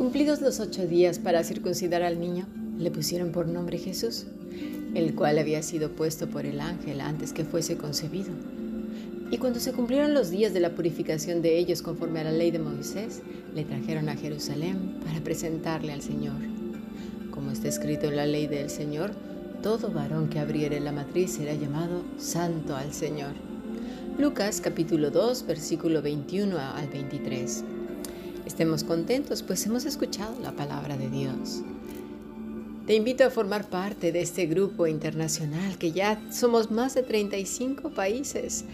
Cumplidos los ocho días para circuncidar al niño, le pusieron por nombre Jesús, el cual había sido puesto por el ángel antes que fuese concebido. Y cuando se cumplieron los días de la purificación de ellos conforme a la ley de Moisés, le trajeron a Jerusalén para presentarle al Señor. Como está escrito en la ley del Señor, todo varón que abriere la matriz será llamado santo al Señor. Lucas capítulo 2, versículo 21 al 23. Estemos contentos, pues hemos escuchado la palabra de Dios. Te invito a formar parte de este grupo internacional que ya somos más de 35 países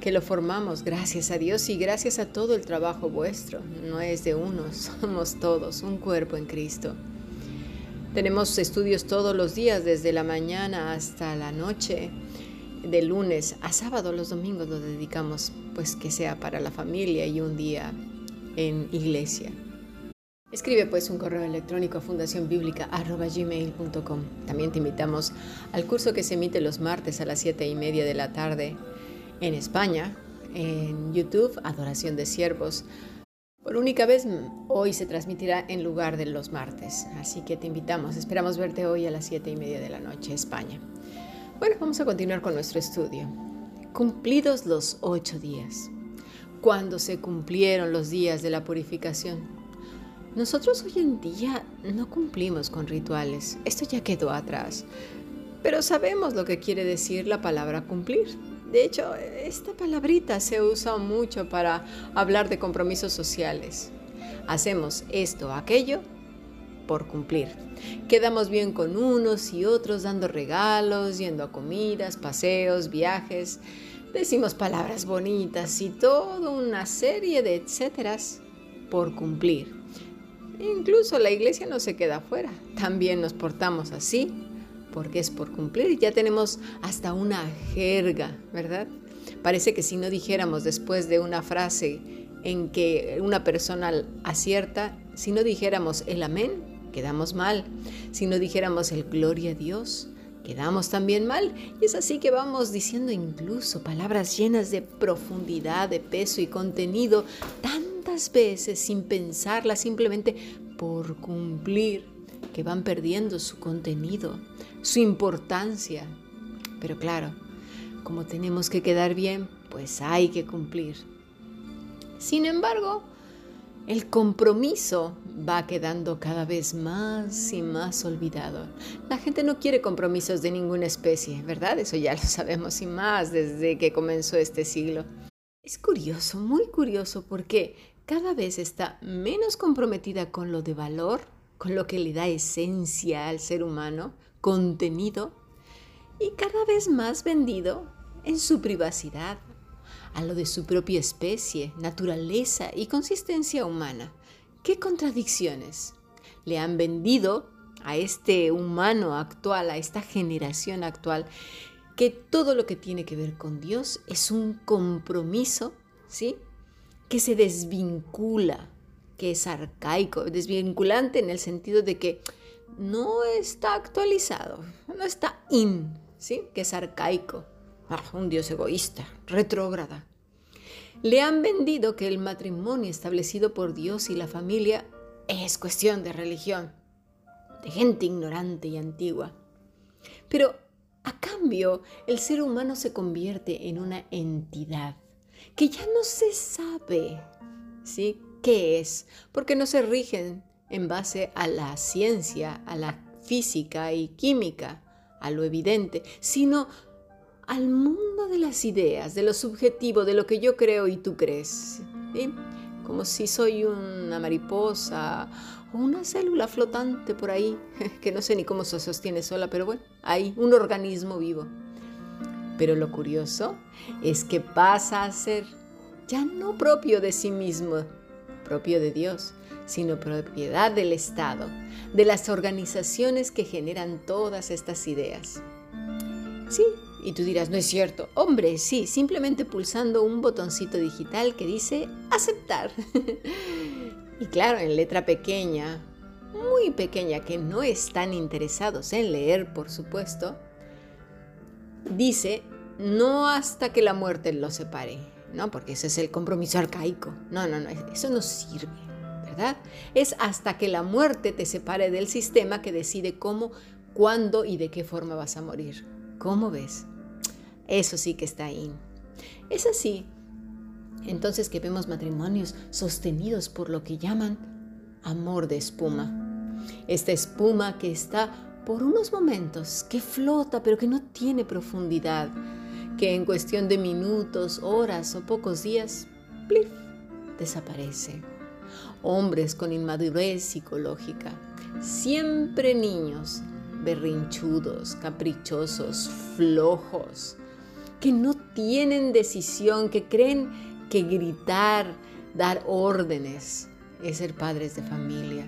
que lo formamos gracias a Dios y gracias a todo el trabajo vuestro. No es de unos, somos todos un cuerpo en Cristo. Tenemos estudios todos los días, desde la mañana hasta la noche, de lunes a sábado, los domingos lo dedicamos, pues que sea para la familia y un día en iglesia. Escribe pues un correo electrónico a fundacionbiblica.gmail.com. También te invitamos al curso que se emite los martes a las 7 y media de la tarde en España, en YouTube, Adoración de Siervos. Por única vez, hoy se transmitirá en lugar de los martes, así que te invitamos, esperamos verte hoy a las 7 y media de la noche, España. Bueno, vamos a continuar con nuestro estudio. Cumplidos los ocho días cuando se cumplieron los días de la purificación. Nosotros hoy en día no cumplimos con rituales, esto ya quedó atrás, pero sabemos lo que quiere decir la palabra cumplir. De hecho, esta palabrita se usa mucho para hablar de compromisos sociales. Hacemos esto aquello por cumplir. Quedamos bien con unos y otros dando regalos, yendo a comidas, paseos, viajes decimos palabras bonitas y toda una serie de etcéteras por cumplir. Incluso la iglesia no se queda afuera, también nos portamos así, porque es por cumplir. Ya tenemos hasta una jerga, ¿verdad? Parece que si no dijéramos después de una frase en que una persona acierta, si no dijéramos el amén, quedamos mal. Si no dijéramos el gloria a Dios, quedamos también mal. Y es así que vamos diciendo incluso palabras llenas de profundidad, de peso y contenido tantas veces sin pensarlas, simplemente por cumplir, que van perdiendo su contenido, su importancia. Pero claro, como tenemos que quedar bien, pues hay que cumplir. Sin embargo, el compromiso va quedando cada vez más y más olvidado. La gente no quiere compromisos de ninguna especie, ¿verdad? Eso ya lo sabemos y más desde que comenzó este siglo. Es curioso, muy curioso, porque cada vez está menos comprometida con lo de valor, con lo que le da esencia al ser humano, contenido, y cada vez más vendido en su privacidad, a lo de su propia especie, naturaleza y consistencia humana. ¿Qué contradicciones? Le han vendido a este humano actual, a esta generación actual, que todo lo que tiene que ver con Dios es un compromiso, ¿sí? Que se desvincula, que es arcaico, desvinculante en el sentido de que no está actualizado, no está in, ¿sí? Que es arcaico. Ah, un Dios egoísta, retrógrada. Le han vendido que el matrimonio establecido por Dios y la familia es cuestión de religión, de gente ignorante y antigua. Pero a cambio, el ser humano se convierte en una entidad que ya no se sabe ¿sí? qué es, porque no se rigen en base a la ciencia, a la física y química, a lo evidente, sino al mundo de las ideas, de lo subjetivo, de lo que yo creo y tú crees. Como si soy una mariposa o una célula flotante por ahí, que no sé ni cómo se sostiene sola, pero bueno, hay un organismo vivo. Pero lo curioso es que pasa a ser ya no propio de sí mismo, propio de Dios, sino propiedad del Estado, de las organizaciones que generan todas estas ideas. Sí, y tú dirás, no es cierto. Hombre, sí, simplemente pulsando un botoncito digital que dice aceptar. y claro, en letra pequeña, muy pequeña, que no están interesados en leer, por supuesto, dice, no hasta que la muerte los separe, ¿no? Porque ese es el compromiso arcaico. No, no, no, eso no sirve, ¿verdad? Es hasta que la muerte te separe del sistema que decide cómo, cuándo y de qué forma vas a morir. ¿Cómo ves? Eso sí que está ahí. Es así. Entonces que vemos matrimonios sostenidos por lo que llaman amor de espuma. Esta espuma que está por unos momentos, que flota pero que no tiene profundidad, que en cuestión de minutos, horas o pocos días, plif, desaparece. Hombres con inmadurez psicológica, siempre niños, berrinchudos, caprichosos, flojos, que no tienen decisión, que creen que gritar, dar órdenes es ser padres de familia.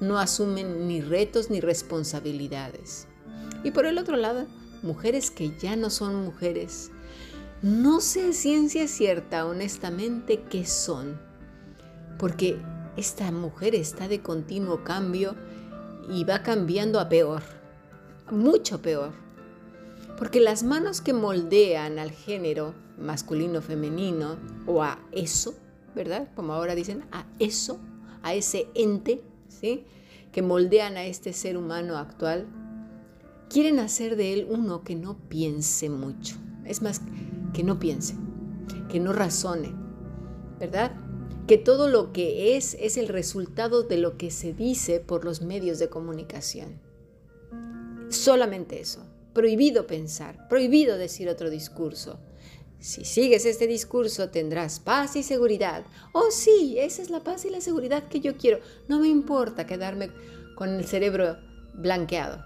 No asumen ni retos ni responsabilidades. Y por el otro lado, mujeres que ya no son mujeres. No sé ciencia cierta, honestamente, qué son. Porque esta mujer está de continuo cambio y va cambiando a peor mucho peor. Porque las manos que moldean al género masculino-femenino o a eso, ¿verdad? Como ahora dicen, a eso, a ese ente, ¿sí? Que moldean a este ser humano actual, quieren hacer de él uno que no piense mucho. Es más, que no piense, que no razone, ¿verdad? Que todo lo que es es el resultado de lo que se dice por los medios de comunicación. Solamente eso. Prohibido pensar, prohibido decir otro discurso. Si sigues este discurso tendrás paz y seguridad. Oh sí, esa es la paz y la seguridad que yo quiero. No me importa quedarme con el cerebro blanqueado,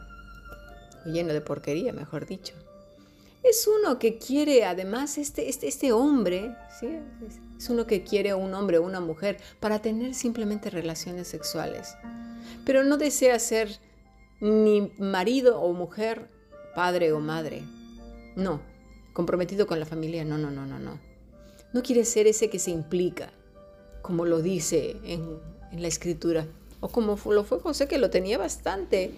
lleno de porquería, mejor dicho. Es uno que quiere, además, este, este, este hombre, ¿sí? es uno que quiere un hombre o una mujer para tener simplemente relaciones sexuales, pero no desea ser ni marido o mujer, padre o madre. No, comprometido con la familia, no, no, no, no, no. No quiere ser ese que se implica, como lo dice en, la escritura, o como lo fue José, que lo tenía bastante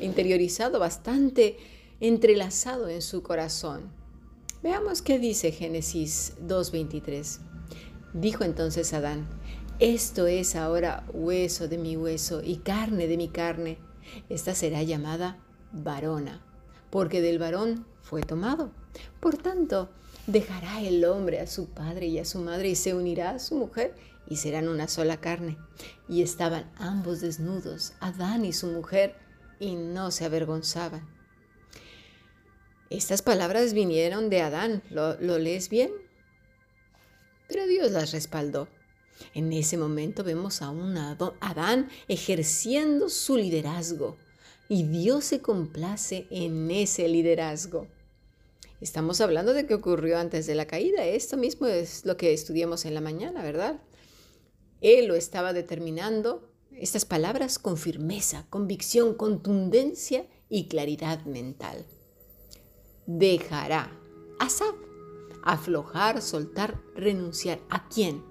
interiorizado, bastante entrelazado en su corazón. Veamos qué dice Génesis 2.23. Dijo entonces Adán, esto es ahora hueso de mi hueso y carne de mi carne esta será llamada varona, porque del varón fue tomado. Por tanto, dejará el hombre a su padre y a su madre y se unirá a su mujer y serán una sola carne. Y estaban ambos desnudos, Adán y su mujer, y no se avergonzaban. Estas palabras vinieron de Adán, ¿lo, lees bien? Pero Dios las respaldó. En ese momento vemos a un Adán ejerciendo su liderazgo y Dios se complace en ese liderazgo. Estamos hablando de qué ocurrió antes de la caída. Esto mismo es lo que estudiamos en la mañana, ¿verdad? Él lo estaba determinando, estas palabras con firmeza, convicción, contundencia y claridad mental. Dejará, asab, aflojar, soltar, renunciar. ¿A quién?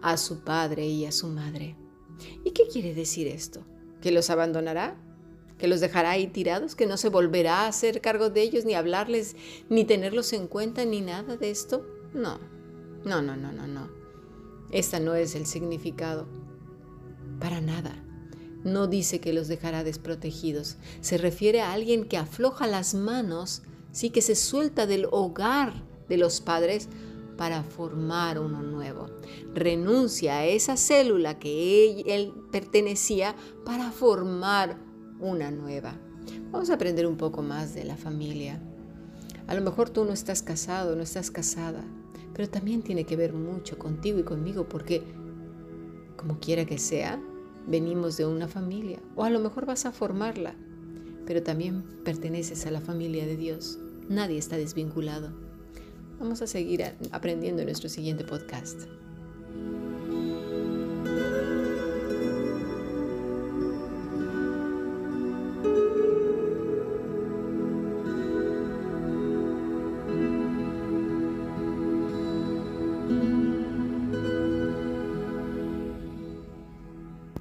a su padre y a su madre. ¿Y qué quiere decir esto? ¿Que los abandonará? ¿Que los dejará ahí tirados? ¿Que no se volverá a hacer cargo de ellos, ni hablarles, ni tenerlos en cuenta, ni nada de esto? No, no, no, no, no, no. Esta no es el significado. Para nada. No dice que los dejará desprotegidos. Se refiere a alguien que afloja las manos, sí que se suelta del hogar de los padres para formar uno nuevo. Renuncia a esa célula que él, pertenecía para formar una nueva. Vamos a aprender un poco más de la familia. A lo mejor tú no estás casado, no estás casada, pero también tiene que ver mucho contigo y conmigo porque, como quiera que sea, venimos de una familia o a lo mejor vas a formarla, pero también perteneces a la familia de Dios. Nadie está desvinculado. Vamos a seguir aprendiendo en nuestro siguiente podcast.